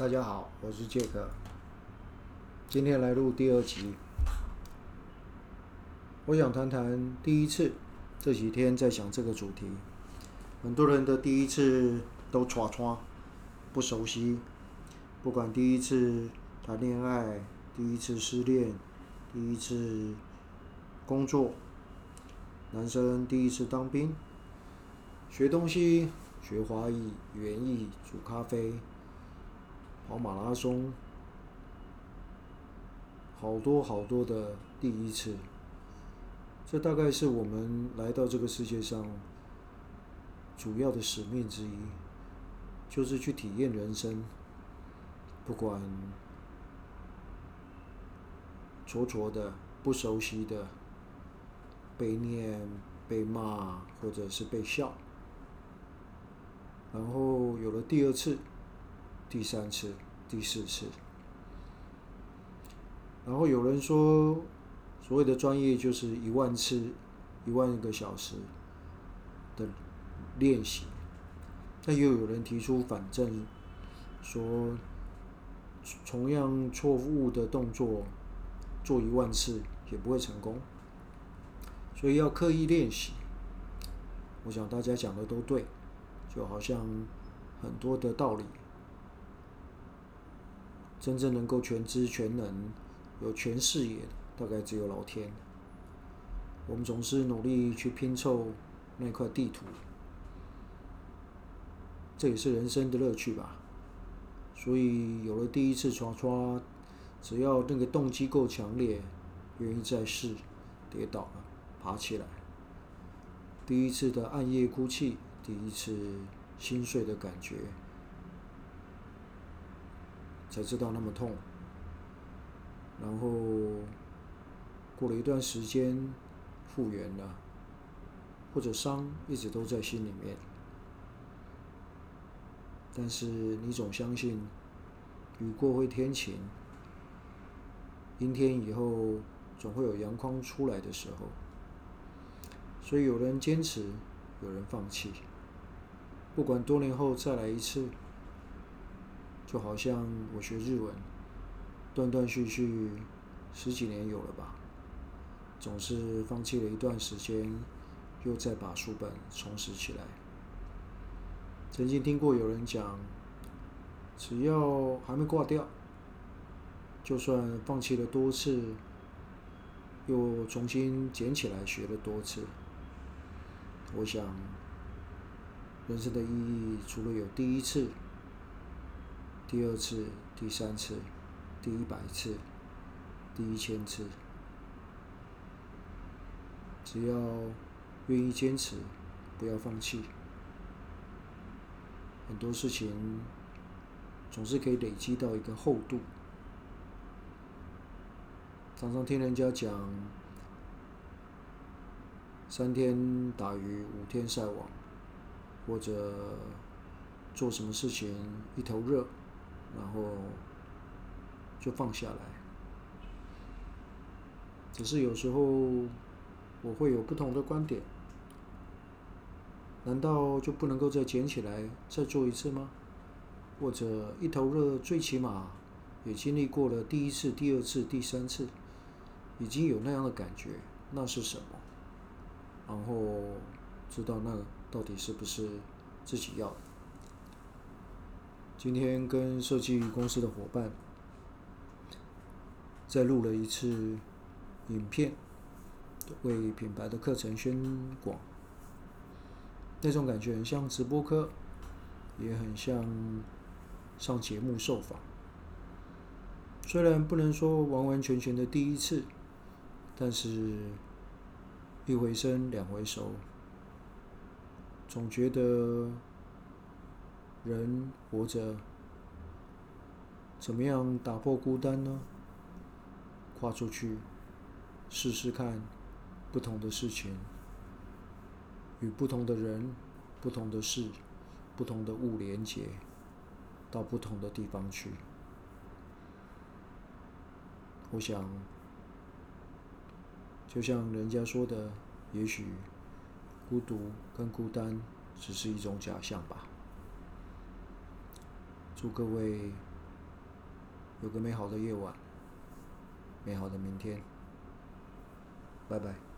大家好，我是杰克，今天来录第二集。我想谈谈第一次。这几天在想这个主题，很多人的第一次都唰唰，不熟悉。不管第一次谈恋爱，第一次失恋，第一次工作，男生第一次当兵，学东西，学华语、园艺、煮咖啡。跑马拉松，好多好多的第一次，这大概是我们来到这个世界上主要的使命之一，就是去体验人生，不管挫挫的、不熟悉的、被念、被骂，或者是被笑，然后有了第二次。第三次、第四次，然后有人说，所谓的专业就是一万次、一万个小时的练习，但又有人提出反证，说同样错误的动作做一万次也不会成功，所以要刻意练习。我想大家讲的都对，就好像很多的道理。真正能够全知全能、有全视野的，大概只有老天。我们总是努力去拼凑那块地图，这也是人生的乐趣吧。所以有了第一次刷刷，只要那个动机够强烈，愿意再试，跌倒了爬起来。第一次的暗夜哭泣，第一次心碎的感觉。才知道那么痛，然后过了一段时间复原了，或者伤一直都在心里面，但是你总相信雨过会天晴，阴天以后总会有阳光出来的时候，所以有人坚持，有人放弃，不管多年后再来一次。就好像我学日文，断断续续十几年有了吧，总是放弃了一段时间，又再把书本重拾起来。曾经听过有人讲，只要还没挂掉，就算放弃了多次，又重新捡起来学了多次，我想，人生的意义除了有第一次。第二次、第三次、第一百次、第一千次，只要愿意坚持，不要放弃，很多事情总是可以累积到一个厚度。常常听人家讲，三天打鱼五天晒网，或者做什么事情一头热。然后就放下来。只是有时候我会有不同的观点。难道就不能够再捡起来再做一次吗？或者一头热，最起码也经历过了第一次、第二次、第三次，已经有那样的感觉，那是什么？然后知道那到底是不是自己要的？今天跟设计公司的伙伴再录了一次影片，为品牌的课程宣广。那种感觉很像直播课，也很像上节目受访。虽然不能说完完全全的第一次，但是一回生两回熟，总觉得。人活着，怎么样打破孤单呢？跨出去，试试看不同的事情，与不同的人、不同的事、不同的物连接，到不同的地方去。我想，就像人家说的，也许孤独跟孤单只是一种假象吧。祝各位有个美好的夜晚美好的明天。拜拜。